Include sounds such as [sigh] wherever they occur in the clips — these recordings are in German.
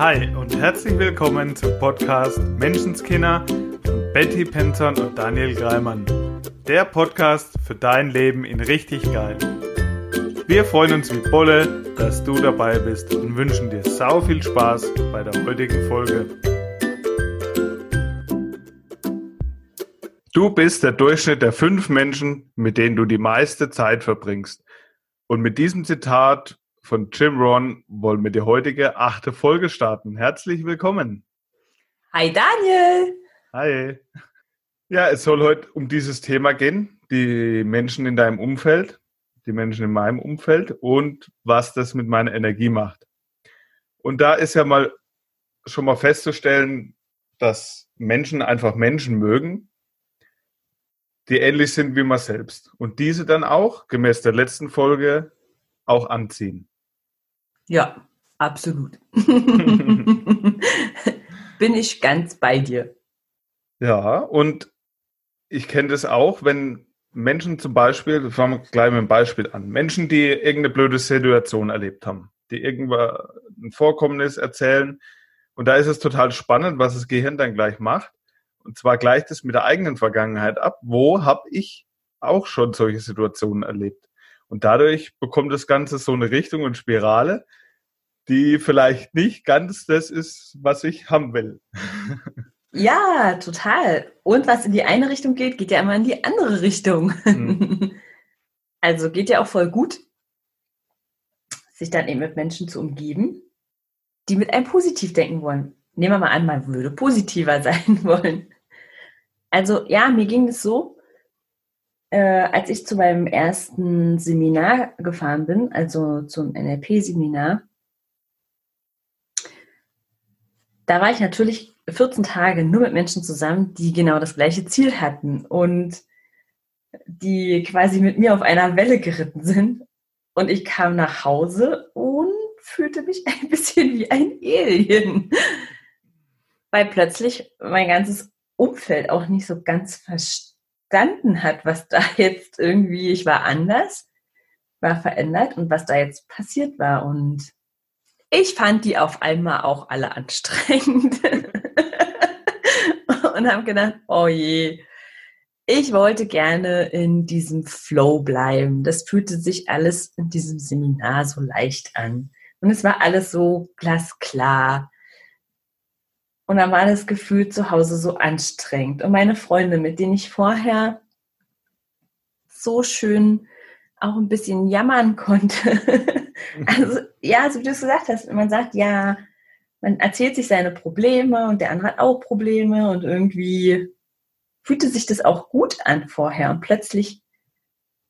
Hi und herzlich willkommen zum Podcast Menschenskinder von Betty Penton und Daniel Greimann. Der Podcast für dein Leben in richtig geil. Wir freuen uns wie Bolle, dass du dabei bist und wünschen dir sau viel Spaß bei der heutigen Folge. Du bist der Durchschnitt der fünf Menschen, mit denen du die meiste Zeit verbringst. Und mit diesem Zitat von Jim Ron wollen wir die heutige achte Folge starten. Herzlich willkommen. Hi Daniel. Hi. Ja, es soll heute um dieses Thema gehen, die Menschen in deinem Umfeld, die Menschen in meinem Umfeld und was das mit meiner Energie macht. Und da ist ja mal schon mal festzustellen, dass Menschen einfach Menschen mögen, die ähnlich sind wie man selbst. Und diese dann auch, gemäß der letzten Folge, auch anziehen. Ja, absolut. [laughs] Bin ich ganz bei dir. Ja, und ich kenne das auch, wenn Menschen zum Beispiel, wir fangen gleich mit einem Beispiel an, Menschen, die irgendeine blöde Situation erlebt haben, die irgendwann ein Vorkommnis erzählen, und da ist es total spannend, was das Gehirn dann gleich macht. Und zwar gleicht es mit der eigenen Vergangenheit ab. Wo habe ich auch schon solche Situationen erlebt? Und dadurch bekommt das Ganze so eine Richtung und Spirale, die vielleicht nicht ganz das ist, was ich haben will. Ja, total. Und was in die eine Richtung geht, geht ja immer in die andere Richtung. Mhm. Also geht ja auch voll gut, sich dann eben mit Menschen zu umgeben, die mit einem positiv denken wollen. Nehmen wir mal an, man würde positiver [laughs] sein wollen. Also ja, mir ging es so, äh, als ich zu meinem ersten Seminar gefahren bin, also zum NLP-Seminar, da war ich natürlich 14 Tage nur mit Menschen zusammen, die genau das gleiche Ziel hatten und die quasi mit mir auf einer Welle geritten sind. Und ich kam nach Hause und fühlte mich [laughs] ein bisschen wie ein Alien, weil plötzlich mein ganzes Umfeld auch nicht so ganz verstanden hat, was da [laughs] jetzt irgendwie, ich war anders, war verändert und was da jetzt passiert war. Und ich fand die auf einmal auch alle anstrengend [laughs] und habe gedacht, oh je, ich wollte gerne in diesem Flow bleiben. Das fühlte sich alles in diesem Seminar so leicht an. Und es war alles so glasklar. Und dann war das Gefühl zu Hause so anstrengend. Und meine Freunde, mit denen ich vorher so schön auch ein bisschen jammern konnte, [laughs] Also, ja, so wie du es gesagt hast, man sagt, ja, man erzählt sich seine Probleme und der andere hat auch Probleme und irgendwie fühlte sich das auch gut an vorher und plötzlich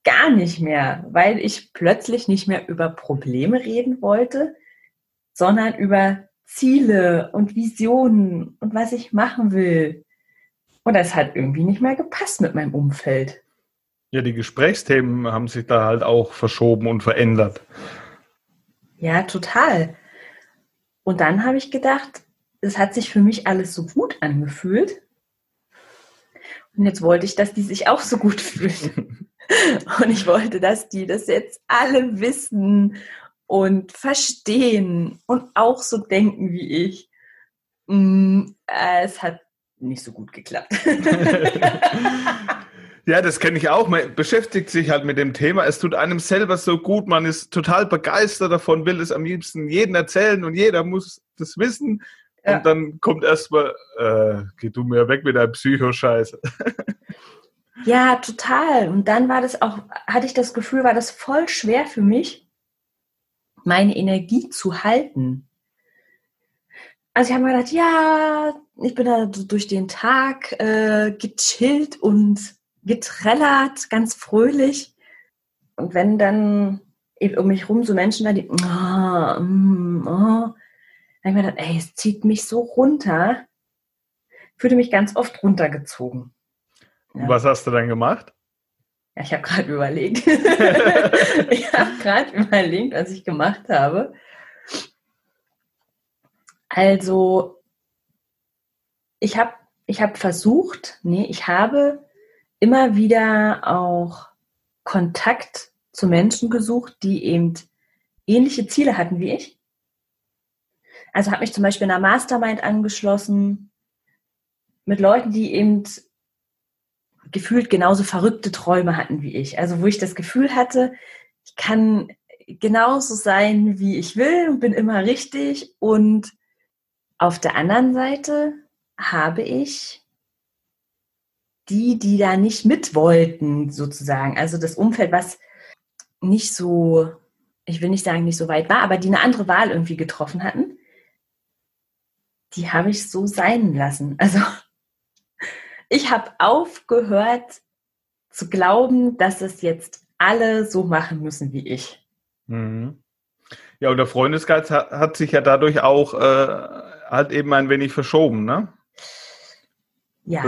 gar nicht mehr, weil ich plötzlich nicht mehr über Probleme reden wollte, sondern über Ziele und Visionen und was ich machen will. Und das hat irgendwie nicht mehr gepasst mit meinem Umfeld. Ja, die Gesprächsthemen haben sich da halt auch verschoben und verändert. Ja, total. Und dann habe ich gedacht, es hat sich für mich alles so gut angefühlt. Und jetzt wollte ich, dass die sich auch so gut fühlen. [laughs] Und ich wollte, dass die das jetzt alle wissen und verstehen und auch so denken wie ich. Mm, es hat nicht so gut geklappt. [laughs] [laughs] Ja, das kenne ich auch. Man beschäftigt sich halt mit dem Thema. Es tut einem selber so gut. Man ist total begeistert davon, will es am liebsten jedem erzählen und jeder muss das wissen. Ja. Und dann kommt erstmal, äh, geh du mir weg mit deinem Psychoscheiße. [laughs] Ja, total. Und dann war das auch, hatte ich das Gefühl, war das voll schwer für mich, meine Energie zu halten. Also ich habe mir gedacht, ja, ich bin da durch den Tag äh, gechillt und getrellert, ganz fröhlich. Und wenn dann eben um mich rum so Menschen da, die, oh, mm, oh, dann habe ich mir gedacht, ey, es zieht mich so runter. Fühlte mich ganz oft runtergezogen. Ja. Was hast du dann gemacht? Ja, ich habe gerade überlegt. [laughs] ich habe gerade überlegt, was ich gemacht habe. Also, ich habe ich hab versucht, nee, ich habe immer wieder auch Kontakt zu Menschen gesucht, die eben ähnliche Ziele hatten wie ich. Also habe mich zum Beispiel in einer Mastermind angeschlossen mit Leuten, die eben gefühlt genauso verrückte Träume hatten wie ich. Also wo ich das Gefühl hatte, ich kann genauso sein, wie ich will und bin immer richtig. Und auf der anderen Seite habe ich die, die da nicht mit wollten, sozusagen. Also das Umfeld, was nicht so, ich will nicht sagen, nicht so weit war, aber die eine andere Wahl irgendwie getroffen hatten, die habe ich so sein lassen. Also [laughs] ich habe aufgehört zu glauben, dass es jetzt alle so machen müssen wie ich. Mhm. Ja, und der Freundesgeist hat, hat, sich ja dadurch auch äh, halt eben ein wenig verschoben, ne? Ja.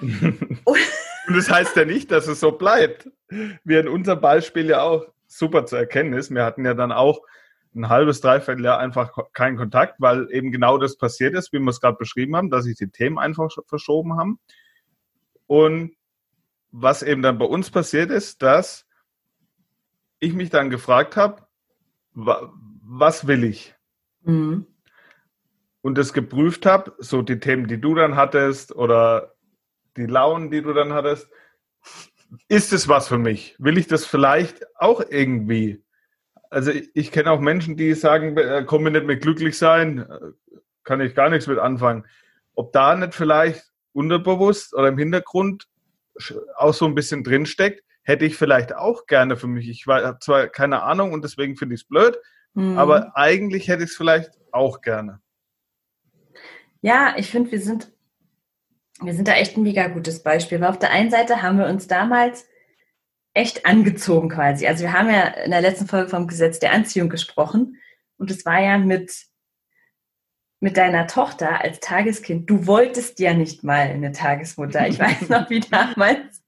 [laughs] und das heißt ja nicht, dass es so bleibt. Wie in unserem Beispiel ja auch super zu erkennen ist. Wir hatten ja dann auch ein halbes, dreiviertel Jahr einfach keinen Kontakt, weil eben genau das passiert ist, wie wir es gerade beschrieben haben, dass sich die Themen einfach verschoben haben. Und was eben dann bei uns passiert ist, dass ich mich dann gefragt habe, was will ich? Mhm. Und das geprüft habe, so die Themen, die du dann hattest oder die Launen, die du dann hattest, ist es was für mich? Will ich das vielleicht auch irgendwie? Also ich, ich kenne auch Menschen, die sagen, äh, komm mir nicht mehr glücklich sein, äh, kann ich gar nichts mit anfangen. Ob da nicht vielleicht unterbewusst oder im Hintergrund auch so ein bisschen drinsteckt, hätte ich vielleicht auch gerne für mich. Ich habe zwar keine Ahnung und deswegen finde ich es blöd, mhm. aber eigentlich hätte ich es vielleicht auch gerne. Ja, ich finde, wir sind, wir sind da echt ein mega gutes Beispiel. Weil auf der einen Seite haben wir uns damals echt angezogen quasi. Also wir haben ja in der letzten Folge vom Gesetz der Anziehung gesprochen und es war ja mit mit deiner Tochter als Tageskind. Du wolltest ja nicht mal eine Tagesmutter. Ich weiß noch, wie damals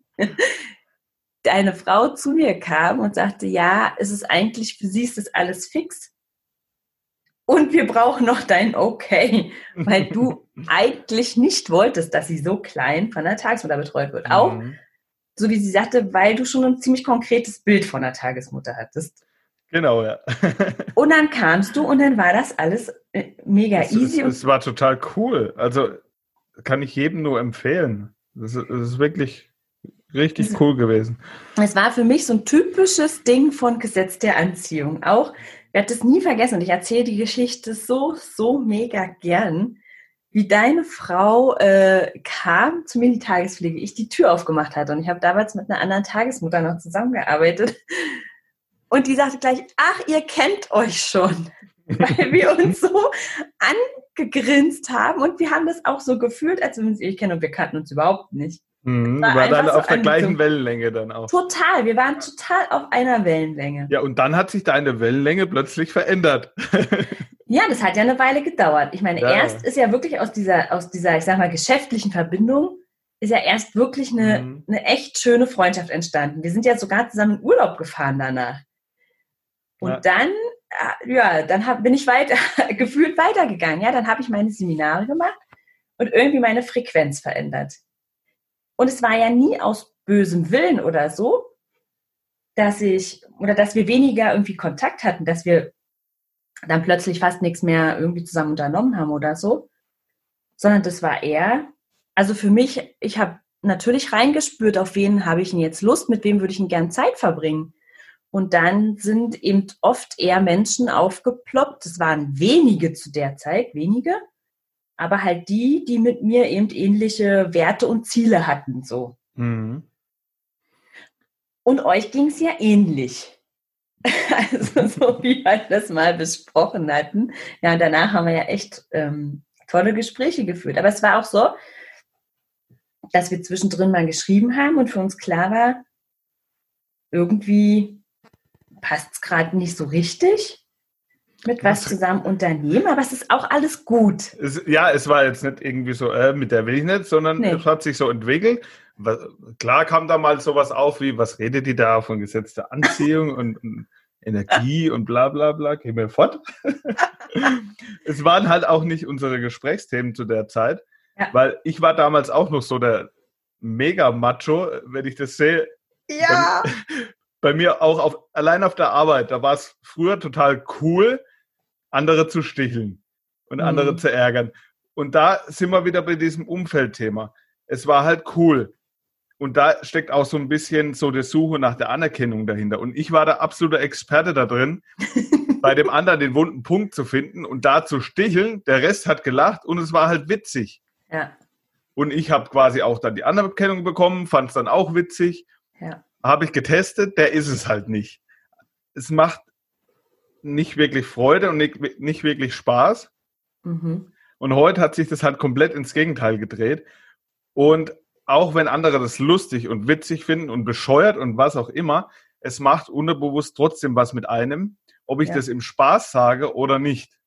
deine Frau zu mir kam und sagte, ja, es ist eigentlich, für sie ist das alles fix. Und wir brauchen noch dein Okay, weil du [laughs] eigentlich nicht wolltest, dass sie so klein von der Tagesmutter betreut wird. Auch, mhm. so wie sie sagte, weil du schon ein ziemlich konkretes Bild von der Tagesmutter hattest. Genau, ja. [laughs] und dann kamst du und dann war das alles äh, mega es, easy. Es, es, war total cool. Also kann ich jedem nur empfehlen. Das ist, ist wirklich Richtig also, cool gewesen. Es war für mich so ein typisches Ding von Gesetz der Anziehung. Auch, werde das nie vergessen und ich erzähle die Geschichte so, so mega gern, wie deine Frau äh, kam zu mir in die Tagespflege, ich die Tür aufgemacht hatte und ich habe damals mit einer anderen Tagesmutter noch zusammengearbeitet und die sagte gleich, ach, ihr kennt euch schon, weil wir [laughs] uns so angegrinst haben und wir haben das auch so gefühlt, als wenn wir uns eh kennen und wir kannten uns überhaupt nicht. Mhm, war, war dann auf so der gleichen Wellenlänge dann auch. Total, wir waren total auf einer Wellenlänge. Ja, und dann hat sich deine Wellenlänge plötzlich verändert. [laughs] ja, das hat ja eine Weile gedauert. Ich meine, ja. erst ist ja wirklich aus dieser, aus dieser, ich sag mal, geschäftlichen Verbindung, ist ja erst wirklich eine, mhm. eine echt schöne Freundschaft entstanden. Wir sind ja sogar zusammen in Urlaub gefahren danach. Und ja. dann, äh, ja, dann hab, bin ich weiter, [laughs] gefühlt weitergegangen. Ja, dann habe ich meine Seminare gemacht und irgendwie meine Frequenz verändert. Und es war ja nie aus bösem Willen oder so, dass ich oder dass wir weniger irgendwie Kontakt hatten, dass wir dann plötzlich fast nichts mehr irgendwie zusammen unternommen haben oder so, sondern das war eher, also für mich, ich habe natürlich reingespürt, auf wen habe ich denn jetzt Lust, mit wem würde ich denn gern Zeit verbringen. Und dann sind eben oft eher Menschen aufgeploppt. Es waren wenige zu der Zeit, wenige, aber halt die, die mit mir eben ähnliche Werte und Ziele hatten, so. Mhm. Und euch ging es ja ähnlich. [laughs] Also so wie wir das mal besprochen hatten. Ja, und danach haben wir ja echt ähm, tolle Gespräche geführt. Aber es war auch so, dass wir zwischendrin mal geschrieben haben und für uns klar war, irgendwie passt es gerade nicht so richtig mit was zusammen unternehmen, aber es ist auch alles gut. Es, ja, es war jetzt nicht irgendwie so, äh, mit der will ich nicht, sondern nee. es hat sich so entwickelt. Was, klar kam da mal sowas auf wie, was redet die da von gesetzter Anziehung [laughs] und, und Energie und bla bla bla, gehen wir fort. [laughs] es waren halt auch nicht unsere Gesprächsthemen zu der Zeit, ja. weil ich war damals auch noch so der Mega-Macho, wenn ich das sehe. Ja. Bei, [laughs] bei mir auch auf, allein auf der Arbeit, da war es früher total cool, andere zu sticheln. und andere Mhm. zu ärgern. Und da sind wir wieder bei diesem Umfeldthema. Es war halt cool. Und da steckt auch so ein bisschen so die Suche nach der Anerkennung dahinter. Und ich war der absolute Experte da drin, [laughs] bei dem anderen den wunden Punkt zu finden und da zu sticheln. Der Rest hat gelacht und es war halt witzig. Ja, Und ich habe quasi auch dann die Anerkennung bekommen, fand es dann auch witzig. ja. Habe ich getestet, der ist es halt nicht. Es macht nicht wirklich Freude und nicht, nicht wirklich Spaß. Mhm. Und heute hat sich das halt komplett ins Gegenteil gedreht. Und auch wenn andere das lustig und witzig finden und bescheuert und was auch immer, es macht unterbewusst trotzdem was mit einem, ob ich Ja. das im Spaß sage oder nicht.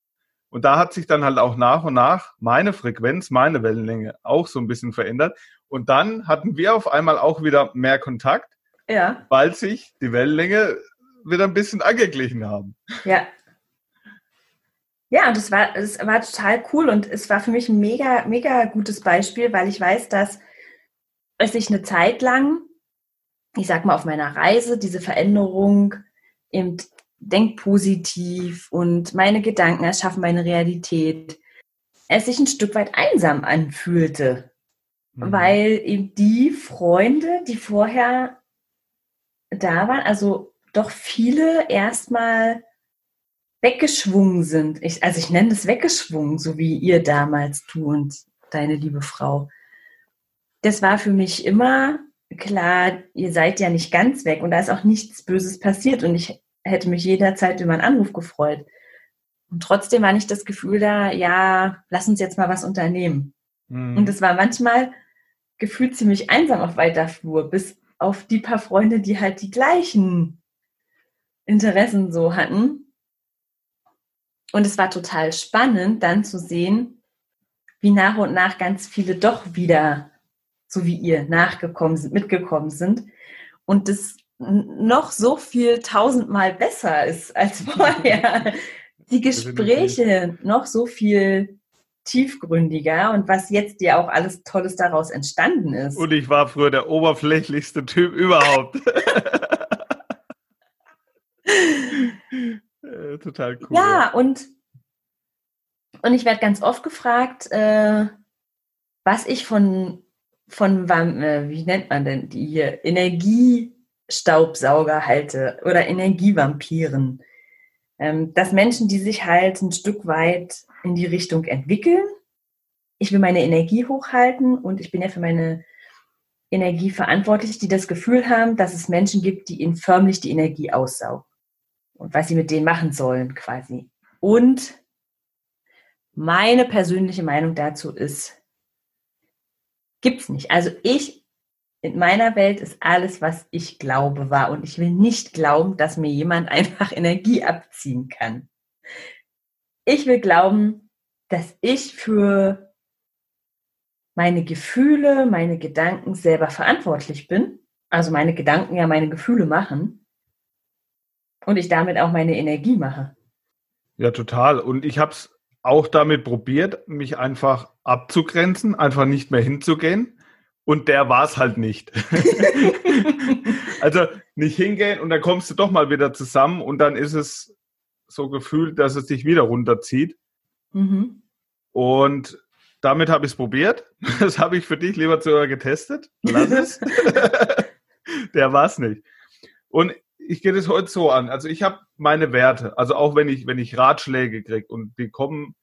Und da hat sich dann halt auch nach und nach meine Frequenz, meine Wellenlänge auch so ein bisschen verändert. Und dann hatten wir auf einmal auch wieder mehr Kontakt, Ja, weil sich die Wellenlänge wieder ein bisschen angeglichen haben. ja. Ja, und es war, es war total cool und es war für mich ein mega, mega gutes Beispiel, weil ich weiß, dass es sich eine Zeit lang, ich sag mal auf meiner Reise, diese Veränderung im Denk positiv und meine Gedanken erschaffen meine Realität, es sich ein Stück weit einsam anfühlte. Mhm. weil eben die Freunde, die vorher da waren, also doch viele erstmal weggeschwungen sind. Ich, also ich nenne das weggeschwungen, so wie ihr damals, du und deine liebe Frau. Das war für mich immer klar, ihr seid ja nicht ganz weg und da ist auch nichts Böses passiert und ich hätte mich jederzeit über einen Anruf gefreut. Und trotzdem war nicht das Gefühl da, ja, lass uns jetzt mal was unternehmen. Mhm. Und es war manchmal gefühlt ziemlich einsam auf weiter Flur, bis auf die paar Freunde, die halt die gleichen Interessen so hatten. Und es war total spannend, dann zu sehen, wie nach und nach ganz viele doch wieder, so wie ihr, nachgekommen sind, mitgekommen sind. Und das noch so viel tausendmal besser ist als [laughs] vorher. Die Gespräche noch so viel tiefgründiger und was jetzt ja auch alles Tolles daraus entstanden ist. Und ich war früher der oberflächlichste Typ überhaupt. [laughs] Äh, Total cool. Ja, und, und ich werde ganz oft gefragt, äh, was ich von, von äh, wie nennt man denn die hier, Energiestaubsauger halte oder Energievampiren. Ähm, dass Menschen, die sich halt ein Stück weit in die Richtung entwickeln. Ich will meine Energie hochhalten und ich bin ja für meine Energie verantwortlich, die das Gefühl haben, dass es Menschen gibt, die ihnen förmlich die Energie aussaugen und was sie mit denen machen sollen quasi. Und meine persönliche Meinung dazu ist, gibt's nicht. Also ich, in meiner Welt ist alles, was ich glaube, wahr. Und ich will nicht glauben, dass mir jemand [laughs] einfach Energie abziehen kann. Ich will glauben, dass ich für meine Gefühle, meine Gedanken selber verantwortlich bin. Also meine Gedanken ja meine Gefühle machen. Und ich damit auch meine Energie mache. Ja, total. Und ich habe es auch damit probiert, mich einfach abzugrenzen, einfach nicht mehr hinzugehen. Und der war es halt nicht. [laughs] also nicht hingehen und dann kommst du doch mal wieder zusammen und dann ist es so gefühlt, dass es dich wieder runterzieht. Mhm. Und damit habe ich es probiert. [laughs] Das habe ich für dich, lieber Zuhörer, getestet. Lass es. [laughs] Der war es nicht. Und ich gehe das heute so an. Also ich habe meine Werte. Also auch wenn ich, wenn ich Ratschläge kriege und die kommen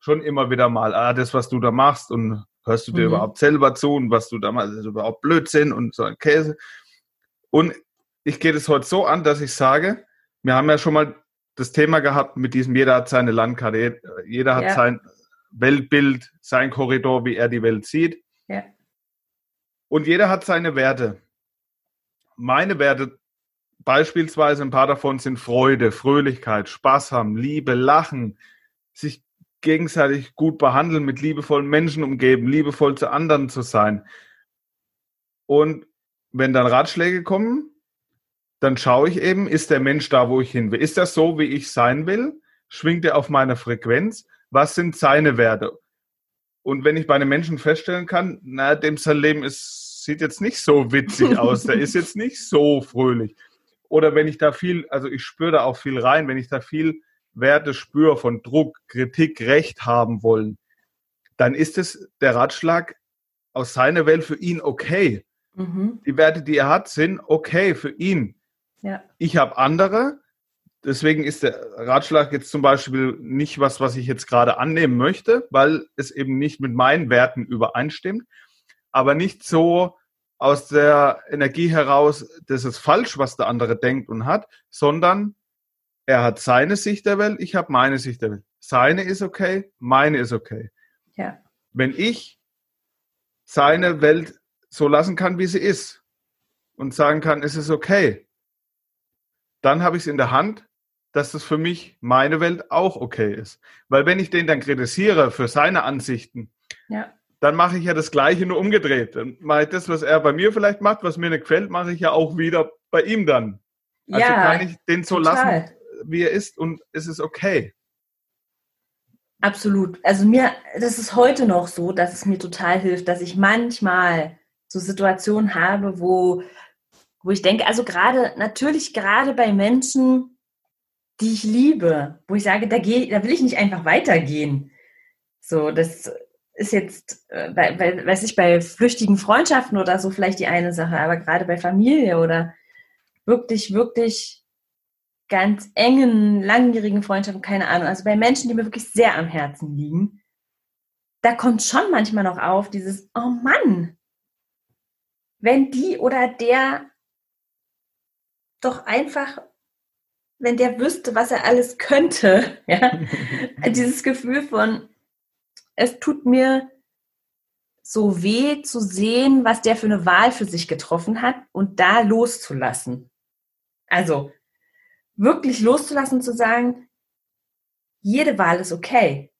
schon immer wieder mal, ah, das, was du da machst und hörst du dir Mhm. überhaupt selber zu und was du da machst, ist überhaupt Blödsinn und so ein Käse. Und ich gehe das heute so an, dass ich sage, wir haben ja schon mal das Thema gehabt mit diesem, jeder hat seine Landkarte, jeder hat Ja. sein Weltbild, sein Korridor, wie er die Welt sieht. Ja. Und jeder hat seine Werte. Meine Werte, beispielsweise ein paar davon sind Freude, Fröhlichkeit, Spaß haben, Liebe, Lachen, sich gegenseitig gut behandeln, mit liebevollen Menschen umgeben, liebevoll zu anderen zu sein. Und wenn dann Ratschläge kommen, dann schaue ich eben, ist der Mensch da, wo ich hin will? Ist das so, wie ich sein will? Schwingt er auf meiner Frequenz? Was sind seine Werte? Und wenn ich bei einem Menschen feststellen kann, na, dem sein Leben ist, sieht jetzt nicht so witzig aus, der [laughs] ist jetzt nicht so fröhlich. Oder wenn ich da viel, also ich spüre da auch viel rein, wenn ich da viel Werte spüre von Druck, Kritik, Recht haben wollen, dann ist es der Ratschlag aus seiner Welt für ihn okay. Mhm. Die Werte, die er hat, sind okay für ihn. Ja. Ich habe andere. Deswegen ist der Ratschlag jetzt zum Beispiel nicht was, was ich jetzt gerade annehmen möchte, weil es eben nicht mit meinen Werten übereinstimmt. Aber nicht so aus der Energie heraus, das ist falsch, was der andere denkt und hat, sondern er hat seine Sicht der Welt, ich habe meine Sicht der Welt. Seine ist okay, meine ist okay. Ja. Wenn ich seine Welt so lassen kann, wie sie ist und sagen kann, es ist okay, dann habe ich es in der Hand, dass das für mich meine Welt auch okay ist. Weil wenn ich den dann kritisiere für seine Ansichten, ja. Dann mache ich ja das Gleiche nur umgedreht. Dann mache ich das, was er bei mir vielleicht macht, was mir nicht gefällt, mache ich ja auch wieder bei ihm dann. Also ja, kann ich den so total. lassen, wie er ist und es ist okay. Absolut. Also mir, das ist heute noch so, dass es mir total hilft, dass ich manchmal so Situationen habe, wo, wo ich denke, also gerade, natürlich gerade bei Menschen, die ich liebe, wo ich sage, da gehe, da will ich nicht einfach weitergehen. So, das ist jetzt, äh, bei, bei, weiß ich, bei flüchtigen Freundschaften oder so vielleicht die eine Sache, aber gerade bei Familie oder wirklich, wirklich ganz engen, langjährigen Freundschaften, keine Ahnung, also bei Menschen, die mir wirklich sehr am Herzen liegen, da kommt schon manchmal noch auf dieses, oh Mann, wenn die oder der doch einfach, wenn der wüsste, was er alles könnte, [laughs] ja, dieses Gefühl von, es tut mir so weh zu sehen, was der für eine Wahl für sich getroffen hat und da loszulassen. Also wirklich loszulassen, zu sagen, jede Wahl ist okay.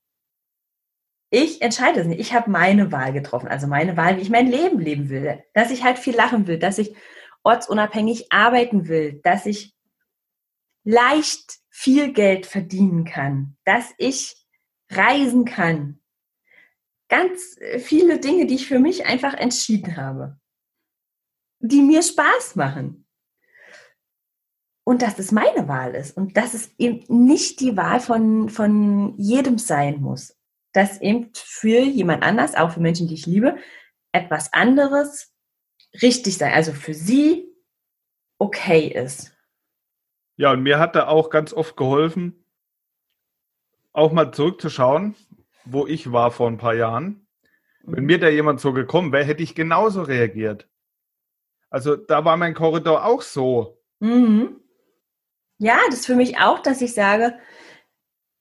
Ich entscheide es nicht. Ich habe meine Wahl getroffen, also meine Wahl, wie ich mein Leben leben will. Dass ich halt viel lachen will, dass ich ortsunabhängig arbeiten will, dass ich leicht viel Geld verdienen kann, dass ich reisen kann. Ganz viele Dinge, die ich für mich einfach entschieden habe, die mir Spaß machen und dass es meine Wahl ist und dass es eben nicht die Wahl von, von jedem sein muss. Dass eben für jemand anders, auch für Menschen, die ich liebe, etwas anderes richtig sein, also für sie okay ist. Ja, und mir hat da auch ganz oft geholfen, auch mal zurückzuschauen, wo ich war vor ein paar Jahren. Wenn mhm. mir da jemand so gekommen wäre, hätte ich genauso reagiert. Also da war mein Korridor auch so. Mhm. Ja, das ist für mich auch, dass ich sage,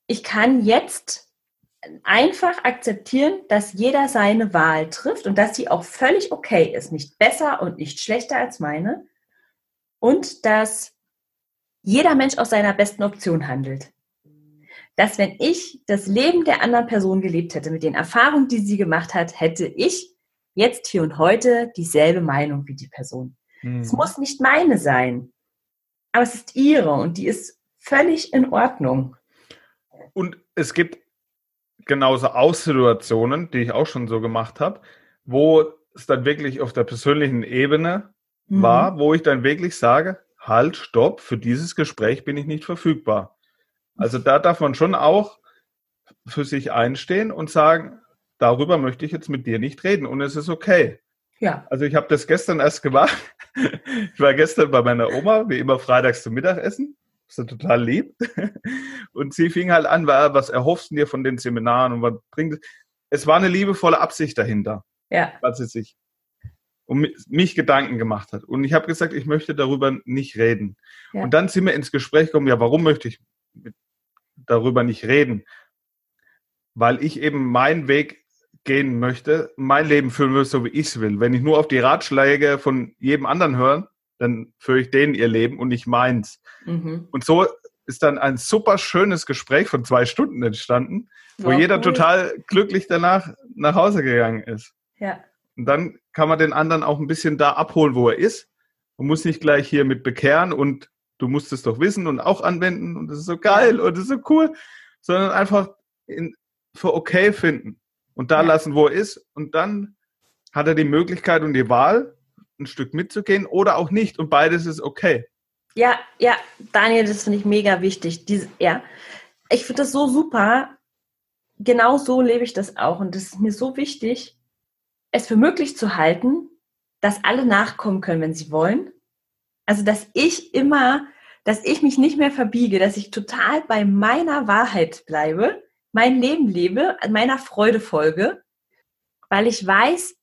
ich kann jetzt einfach akzeptieren, dass jeder seine Wahl trifft und dass sie auch völlig okay ist, nicht besser und nicht schlechter als meine und dass jeder Mensch aus seiner besten Option handelt. Dass wenn ich das Leben der anderen Person gelebt hätte, mit den Erfahrungen, die sie gemacht hat, hätte ich jetzt hier und heute dieselbe Meinung wie die Person. Es mhm. muss nicht meine sein aber es ist ihre und die ist völlig in Ordnung. Und es gibt genauso Aussituationen, die ich auch schon so gemacht habe, wo es dann wirklich auf der persönlichen Ebene mhm. war, wo ich dann wirklich sage, halt, stopp, für dieses Gespräch bin ich nicht verfügbar. Also da darf man schon auch für sich einstehen und sagen, darüber möchte ich jetzt mit dir nicht reden und es ist okay. Ja. Also ich habe das gestern erst gemacht. Ich war gestern bei meiner Oma, wie immer freitags zum Mittagessen. Das ist total lieb. Und sie fing halt an, was erhoffst du dir von den Seminaren und was bringt es? Es war eine liebevolle Absicht dahinter. Ja. Was sie sich um mich Gedanken gemacht hat. Und ich habe gesagt, ich möchte darüber nicht reden. Ja. Und dann sind wir ins Gespräch gekommen, ja, warum möchte ich darüber nicht reden? Weil ich eben meinen Weg gehen möchte, mein Leben führen will, so wie ich es will. Wenn ich nur auf die Ratschläge von jedem anderen höre, dann führe ich denen ihr Leben und nicht meins. Mhm. Und so ist dann ein super schönes Gespräch von zwei Stunden entstanden, wo War jeder cool. total glücklich danach nach Hause gegangen ist. Ja. Und dann kann man den anderen auch ein bisschen da abholen, wo er ist. Man muss nicht gleich hier mit bekehren und du musst es doch wissen und auch anwenden und das ist so geil und das ist so cool, sondern einfach in, für okay finden und da ja. lassen, wo er ist. Und dann hat er die Möglichkeit und die Wahl, ein Stück mitzugehen oder auch nicht. Und beides ist okay. Ja, ja, Daniel, das finde ich mega wichtig. Diese, ja. ich finde das so super. Genau so lebe ich das auch. Und das ist mir so wichtig, es für möglich zu halten, dass alle nachkommen können, wenn sie wollen. Also, dass ich immer, dass ich mich nicht mehr verbiege, dass ich total bei meiner Wahrheit bleibe, mein Leben lebe, meiner Freude folge, weil ich weiß,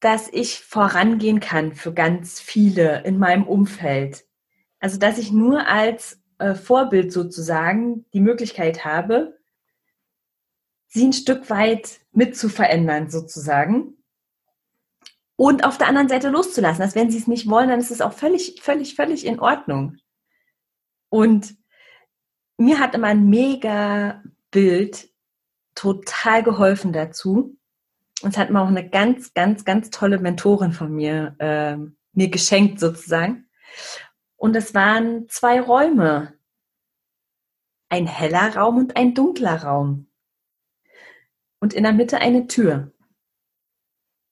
dass ich vorangehen kann für ganz viele in meinem Umfeld. Also, dass ich nur als äh, Vorbild sozusagen die Möglichkeit habe, sie ein Stück weit mit zu verändern sozusagen. Und auf der anderen Seite loszulassen. Dass wenn sie es nicht wollen, dann ist es auch völlig, völlig, völlig in Ordnung. Und mir hat immer ein mega Bild total geholfen dazu. Und es hat mir auch eine ganz, ganz, ganz tolle Mentorin von mir äh, mir geschenkt sozusagen. Und es waren zwei Räume. Ein heller Raum und ein dunkler Raum. Und in der Mitte eine Tür.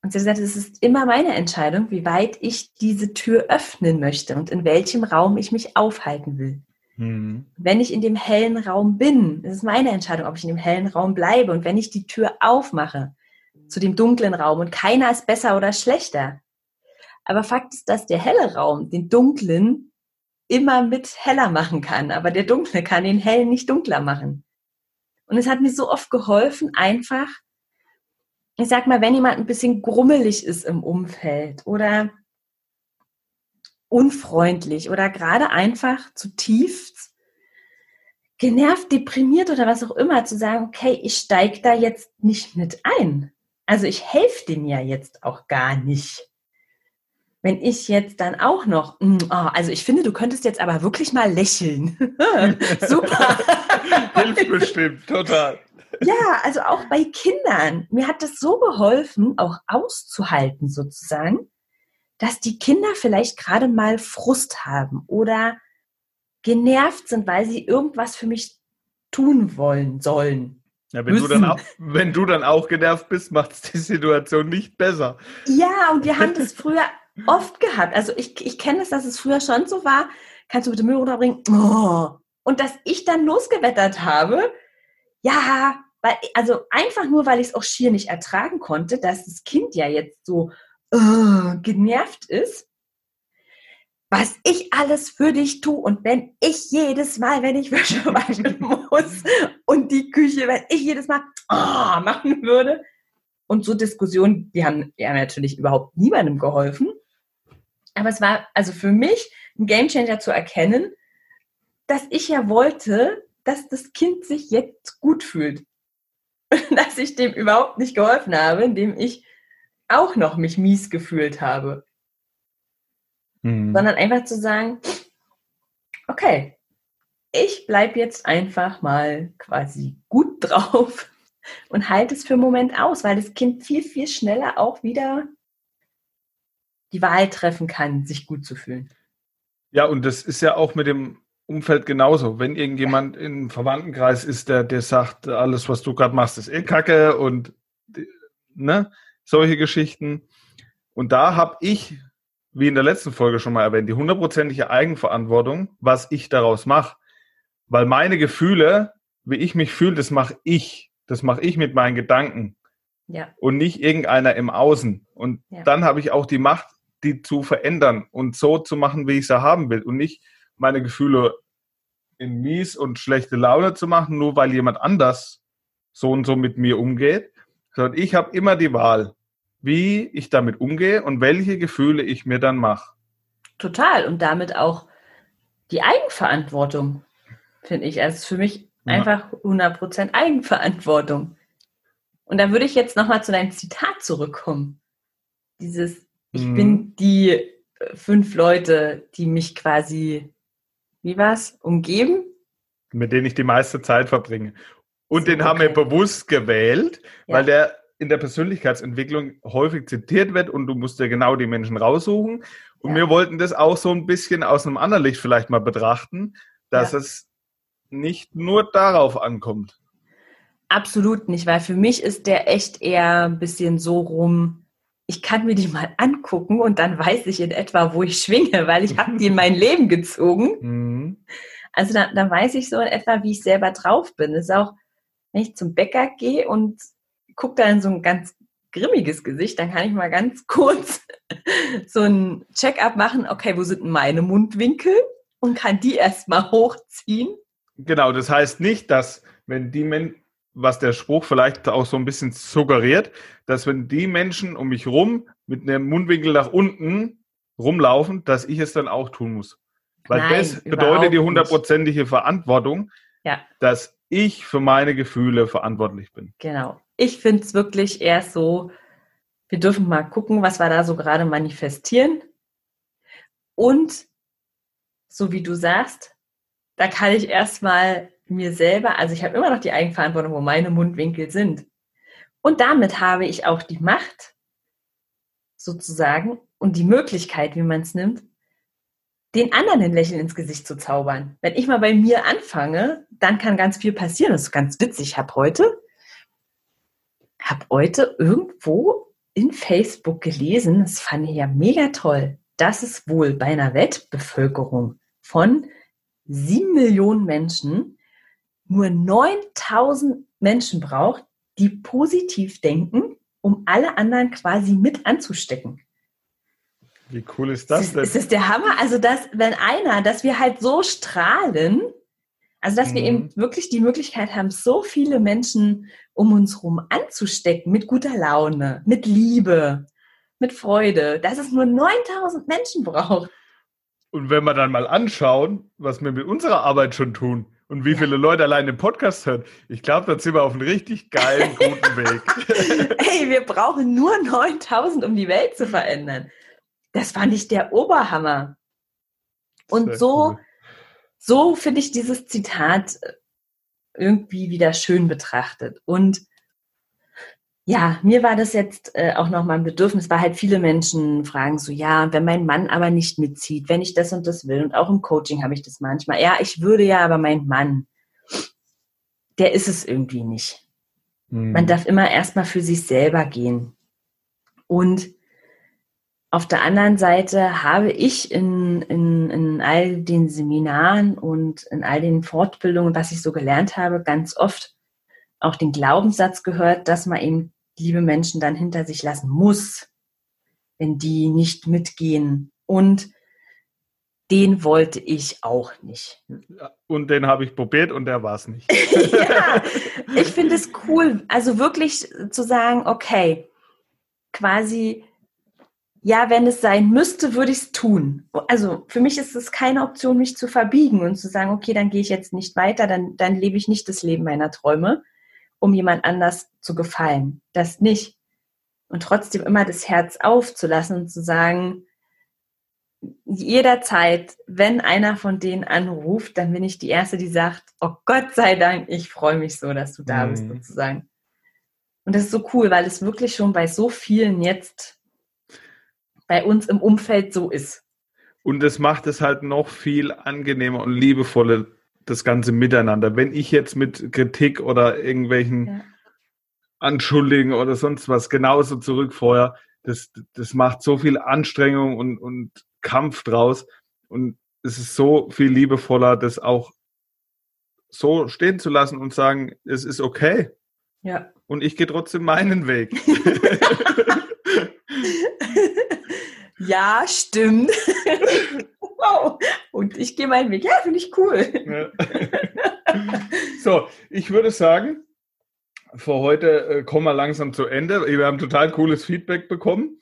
Und sie hat gesagt, es ist immer meine Entscheidung, wie weit ich diese Tür öffnen möchte und in welchem Raum ich mich aufhalten will. Mhm. Wenn ich in dem hellen Raum bin, ist es meine Entscheidung, ob ich in dem hellen Raum bleibe. Und wenn ich die Tür aufmache zu dem dunklen Raum und keiner ist besser oder schlechter. Aber Fakt ist, dass der helle Raum den dunklen immer mit heller machen kann, aber der dunkle kann den hellen nicht dunkler machen. Und es hat mir so oft geholfen, einfach, ich sag mal, wenn jemand ein bisschen grummelig ist im Umfeld oder unfreundlich oder gerade einfach zutiefst genervt, deprimiert oder was auch immer, zu sagen, okay, ich steige da jetzt nicht mit ein. Also ich helfe dem ja jetzt auch gar nicht. Wenn ich jetzt dann auch noch, oh, also ich finde, du könntest jetzt aber wirklich mal lächeln. [laughs] Super. [laughs] Hilft bestimmt, total. Ja, also auch bei Kindern. Mir hat das so geholfen, auch auszuhalten sozusagen, dass die Kinder vielleicht gerade mal Frust haben oder genervt sind, weil sie irgendwas für mich tun wollen sollen. Ja, wenn, du dann auch, wenn du dann auch genervt bist, macht es die Situation nicht besser. Ja, und wir haben das früher oft gehabt. Also ich, ich kenne es, dass es früher schon so war, kannst du bitte Müll runterbringen? Oh. Und dass ich dann losgewettert habe, ja, weil, also einfach nur, weil ich es auch schier nicht ertragen konnte, dass das Kind ja jetzt so uh, genervt ist, was ich alles für dich tue und wenn ich jedes Mal, wenn ich [laughs] Wäsche waschen muss und die Küche, wenn ich jedes Mal oh, machen würde. Und so Diskussionen, die haben, haben natürlich überhaupt niemandem geholfen. Aber es war also für mich ein Gamechanger zu erkennen, dass ich ja wollte, dass das Kind sich jetzt gut fühlt. [laughs] dass ich dem überhaupt nicht geholfen habe, indem ich auch noch mich mies gefühlt habe. Mhm. Sondern einfach zu sagen, okay, ich bleibe jetzt einfach mal quasi gut [laughs] drauf und halte es für einen Moment aus, weil das Kind viel, viel schneller auch wieder die Wahl treffen kann, sich gut zu fühlen. Ja, und das ist ja auch mit dem Umfeld genauso. Wenn irgendjemand im Verwandtenkreis ist, der, der sagt, alles, was du gerade machst, ist eh Kacke und ne, solche Geschichten. Und da habe ich, wie in der letzten Folge schon mal erwähnt, die hundertprozentige Eigenverantwortung, was ich daraus mache. Weil meine Gefühle, wie ich mich fühle, das mache ich. Das mache ich mit meinen Gedanken. Ja. Und nicht irgendeiner im Außen. Und ja. dann habe ich auch die Macht, die zu verändern und so zu machen, wie ich sie haben will. Und nicht meine Gefühle in mies und schlechte Laune zu machen, nur weil jemand anders so und so mit mir umgeht, sondern ich habe immer die Wahl, wie ich damit umgehe und welche Gefühle ich mir dann mache. Total. Und damit auch die Eigenverantwortung, finde ich. Also für mich ja. einfach 100% Eigenverantwortung. Und da würde ich jetzt nochmal zu deinem Zitat zurückkommen. Dieses, ich mhm. bin die fünf Leute, die mich quasi wie war's, umgeben? Mit denen ich die meiste Zeit verbringe. Und den haben wir bewusst gewählt, ja. weil der in der Persönlichkeitsentwicklung häufig zitiert wird und du musst ja genau die Menschen raussuchen. Und ja. wir wollten das auch so ein bisschen aus einem anderen Licht vielleicht mal betrachten, dass ja. es nicht nur darauf ankommt. Absolut nicht, weil für mich ist der echt eher ein bisschen so rum, ich kann mir die mal angucken und dann weiß ich in etwa, wo ich schwinge, weil ich habe die in mein [laughs] Leben gezogen. Mhm. Also da, da weiß ich so in etwa, wie ich selber drauf bin. Das ist auch, wenn ich zum Bäcker gehe und gucke da in so ein ganz grimmiges Gesicht, dann kann ich mal ganz [laughs] kurz so ein Check-up machen, okay, wo sind meine Mundwinkel und kann die erstmal hochziehen. Genau, das heißt nicht, dass wenn die Menschen, was der Spruch vielleicht auch so ein bisschen suggeriert, dass wenn die Menschen um mich rum mit einem Mundwinkel nach unten rumlaufen, dass ich es dann auch tun muss. Weil Nein, das bedeutet die hundertprozentige Verantwortung, ja. dass ich für meine Gefühle verantwortlich bin. Genau. Ich finde es wirklich eher so, wir dürfen mal gucken, was wir da so gerade manifestieren. Und so wie du sagst, da kann ich erstmal mir selber, also ich habe immer noch die Eigenverantwortung, wo meine Mundwinkel sind. Und damit habe ich auch die Macht, sozusagen, und die Möglichkeit, wie man es nimmt, den anderen ein Lächeln ins Gesicht zu zaubern. Wenn ich mal bei mir anfange, dann kann ganz viel passieren. Das ist ganz witzig. Ich habe heute, habe heute irgendwo in Facebook gelesen, das fand ich ja mega toll, dass es wohl bei einer Weltbevölkerung von sieben Millionen Menschen nur 9000 Menschen braucht, die positiv denken, um alle anderen quasi mit anzustecken. Wie cool ist das denn? Ist das der Hammer? Also, dass, wenn einer, dass wir halt so strahlen, also dass mhm. wir eben wirklich die Möglichkeit haben, so viele Menschen um uns herum anzustecken mit guter Laune, mit Liebe, mit Freude, dass es nur 9000 Menschen braucht. Und wenn wir dann mal anschauen, was wir mit unserer Arbeit schon tun und wie ja. viele Leute allein den Podcast hören, ich glaube, da sind wir auf einem richtig geilen, [laughs] guten Weg. Hey, wir brauchen nur 9000, um die Welt zu verändern. Das fand ich der Oberhammer. Und Sehr so, cool. so finde ich dieses Zitat äh, irgendwie wieder schön betrachtet. Und ja, mir war das jetzt äh, auch noch mal ein Bedürfnis, weil halt viele Menschen fragen so, ja, wenn mein Mann aber nicht mitzieht, wenn ich das und das will, und auch im Coaching habe ich das manchmal, ja, ich würde ja, aber mein Mann, der ist es irgendwie nicht. Mhm. Man darf immer erstmal für sich selber gehen. Und auf der anderen Seite habe ich in, in, in all den Seminaren und in all den Fortbildungen, was ich so gelernt habe, ganz oft auch den Glaubenssatz gehört, dass man eben liebe Menschen dann hinter sich lassen muss, wenn die nicht mitgehen. Und den wollte ich auch nicht. Und den habe ich probiert und der war es nicht. [laughs] ja, ich finde es cool, also wirklich zu sagen, okay, quasi ja, wenn es sein müsste, würde ich es tun. Also für mich ist es keine Option, mich zu verbiegen und zu sagen, okay, dann gehe ich jetzt nicht weiter, dann, dann lebe ich nicht das Leben meiner Träume, um jemand anders zu gefallen. Das nicht. Und trotzdem immer das Herz aufzulassen und zu sagen, jederzeit, wenn einer von denen anruft, dann bin ich die Erste, die sagt, oh Gott sei Dank, ich freue mich so, dass du da bist, mhm. sozusagen. Und das ist so cool, weil es wirklich schon bei so vielen jetzt bei uns im Umfeld so ist. Und das macht es halt noch viel angenehmer und liebevoller, das ganze Miteinander. Wenn ich jetzt mit Kritik oder irgendwelchen ja. Anschuldigungen oder sonst was genauso zurückfeuere, das, das macht so viel Anstrengung und, und Kampf draus. Und es ist so viel liebevoller, das auch so stehen zu lassen und sagen, es ist okay. Ja. Und ich gehe trotzdem meinen Weg. [laughs] [laughs] Ja, stimmt. [laughs] wow. Und ich gehe meinen Weg. Ja, finde ich cool. Ja. so, ich würde sagen, für heute äh, kommen wir langsam zu Ende. Wir haben total cooles Feedback bekommen,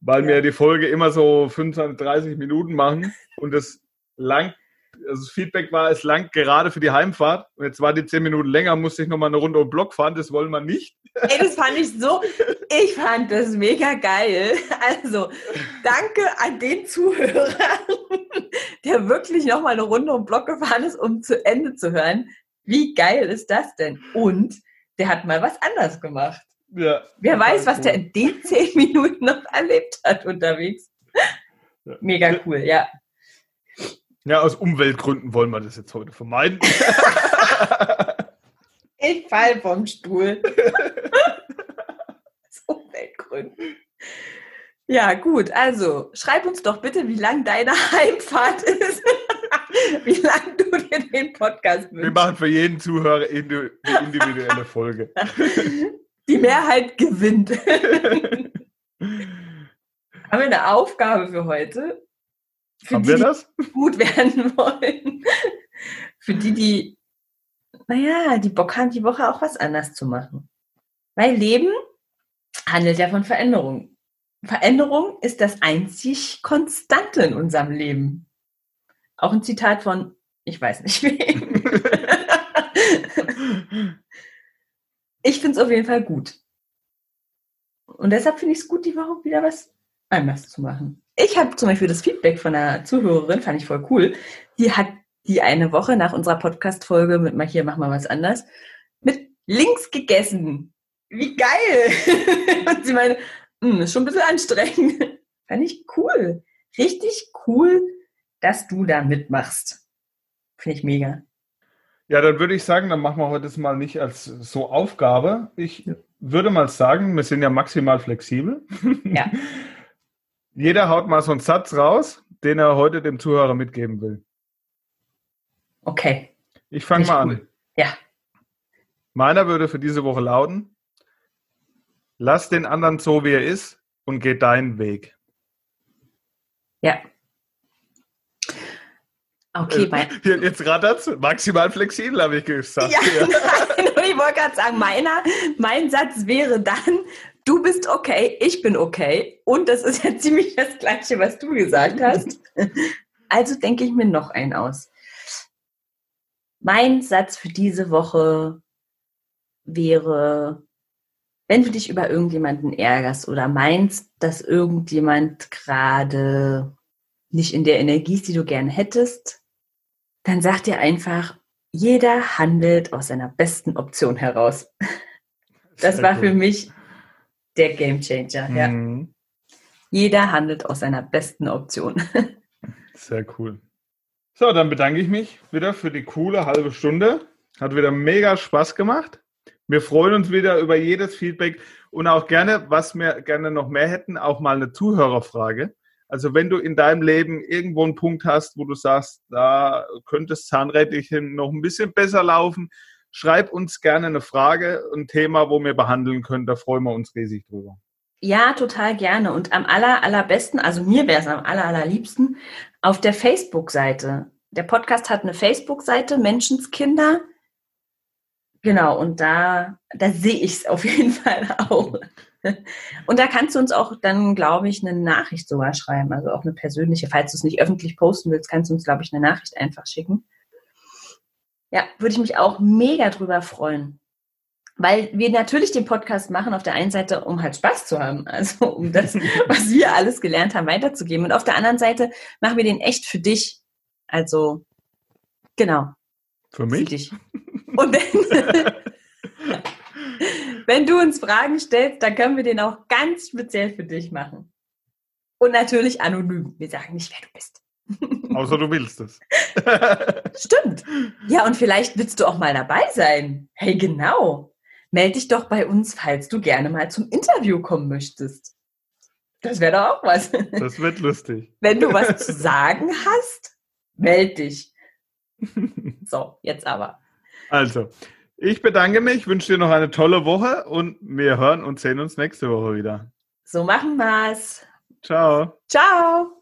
weil ja. wir die Folge immer so 25, 30 Minuten machen und es lang also das Feedback war, es langt gerade für die Heimfahrt. Und jetzt war die zehn Minuten länger, musste ich nochmal eine Runde um Block fahren. Das wollen wir nicht. Ey, das fand ich so, ich fand das mega geil. Also, danke an den Zuhörer, der wirklich nochmal eine Runde um Block gefahren ist, um zu Ende zu hören. Wie geil ist das denn? Und der hat mal was anders gemacht. Ja, Wer weiß, was cool. der in den zehn Minuten noch erlebt hat unterwegs. Mega cool, ja. Ja, aus Umweltgründen wollen wir das jetzt heute vermeiden. [laughs] ich fall vom Stuhl. [laughs] aus Umweltgründen. Ja, gut. Also, schreib uns doch bitte, wie lang deine [laughs] Heimfahrt ist. wie lang du wir den Podcast wünschen. Wir machen für jeden Zuhörer eine individuelle Folge. Die Mehrheit gewinnt. Haben wir eine Aufgabe für heute? Für Haben die, wir das? die gut werden [laughs] wollen. Für die, die, naja, die Bock haben, die Woche auch was anders zu machen. Weil Leben handelt ja von Veränderung. Veränderung ist das einzig Konstante in unserem Leben. Auch ein Zitat von, ich weiß nicht [laughs] wem. ich finde es auf jeden Fall gut. Und deshalb finde ich es gut, die Woche wieder was anders zu machen. Ich habe zum Beispiel das Feedback von einer Zuhörerin, fand ich voll cool. Die hat die eine Woche nach unserer Podcast-Folge mit mal hier, mach mal was anders, mit links gegessen. Wie geil! [laughs] Und sie meine, hm, ist schon ein bisschen anstrengend. [laughs] Fand ich cool. Richtig cool, dass du da mitmachst. Finde ich mega. Ja, dann würde ich sagen, dann machen wir heute das mal nicht als so Aufgabe. Ich würde mal sagen, wir sind ja maximal flexibel. Ja. [laughs] Jeder haut mal so einen Satz raus, den er heute dem Zuhörer mitgeben will. Okay. Ich fange mal ich an. Ja. Meiner würde für diese Woche lauten, lass den anderen so, wie er ist und geh deinen Weg. Ja. Okay, mein, [laughs] Hier, Jetzt rattert's. Maximal flexibel, habe ich gesagt. Ja, [laughs] nein, und ich wollte gerade sagen, meiner, mein Satz wäre dann, du bist okay, ich bin okay. Und das ist ja [laughs] ziemlich das Gleiche, was du gesagt hast. Also denke ich mir noch einen aus. Mein Satz für diese Woche wäre, wenn du dich über irgendjemanden ärgerst oder meinst, dass irgendjemand gerade nicht in der Energie ist, die du gerne hättest, dann sag dir einfach, jeder handelt aus seiner besten Option heraus. Das war für mich der Gamechanger. Ja. Mhm. Jeder handelt aus seiner besten Option. [laughs] Sehr cool. So, dann bedanke ich mich wieder für die coole halbe Stunde. Hat wieder mega Spaß gemacht. Wir freuen uns wieder über jedes Feedback und auch gerne, was wir gerne noch mehr hätten, auch mal eine Zuhörerfrage. Also wenn du in deinem Leben irgendwo einen Punkt hast, wo du sagst, da könnte es zahnrädlich hin noch ein bisschen besser laufen, schreib uns gerne eine Frage, ein Thema, wo wir behandeln können. Da freuen wir uns riesig drüber. Ja, total gerne. Und am aller, allerbesten, also mir wäre es am aller, allerliebsten, auf der Facebook-Seite. Der Podcast hat eine Facebook-Seite, Menschenskinder. Genau, und da, da sehe ich es [laughs] auf jeden Fall auch. Und da kannst du uns auch dann, glaube ich, eine Nachricht sogar schreiben, also auch eine persönliche. Falls du es nicht öffentlich posten willst, kannst du uns, glaube ich, eine Nachricht einfach schicken. Ja, würde ich mich auch mega drüber freuen. Weil wir natürlich den Podcast machen, auf der einen Seite, um halt Spaß zu haben, [laughs] also um das, [laughs] was wir alles gelernt haben, weiterzugeben. Und auf der anderen Seite machen wir den echt für dich. Also, genau, Für für mich? dich. Und wenn, [laughs] wenn du uns Fragen stellst, dann können wir den auch ganz speziell für dich machen. Und natürlich anonym. Wir sagen nicht, wer du bist. Außer du willst es. Stimmt. Ja, und vielleicht willst du auch mal dabei sein. Hey, genau. Meld dich doch bei uns, falls du gerne mal zum Interview kommen möchtest. Das wäre doch auch was. Das wird lustig. Wenn du was zu sagen hast, meld dich. So, jetzt aber. Also, ich bedanke mich, wünsche dir noch eine tolle Woche und wir hören und sehen uns nächste Woche wieder. So machen wir's. Ciao. Ciao.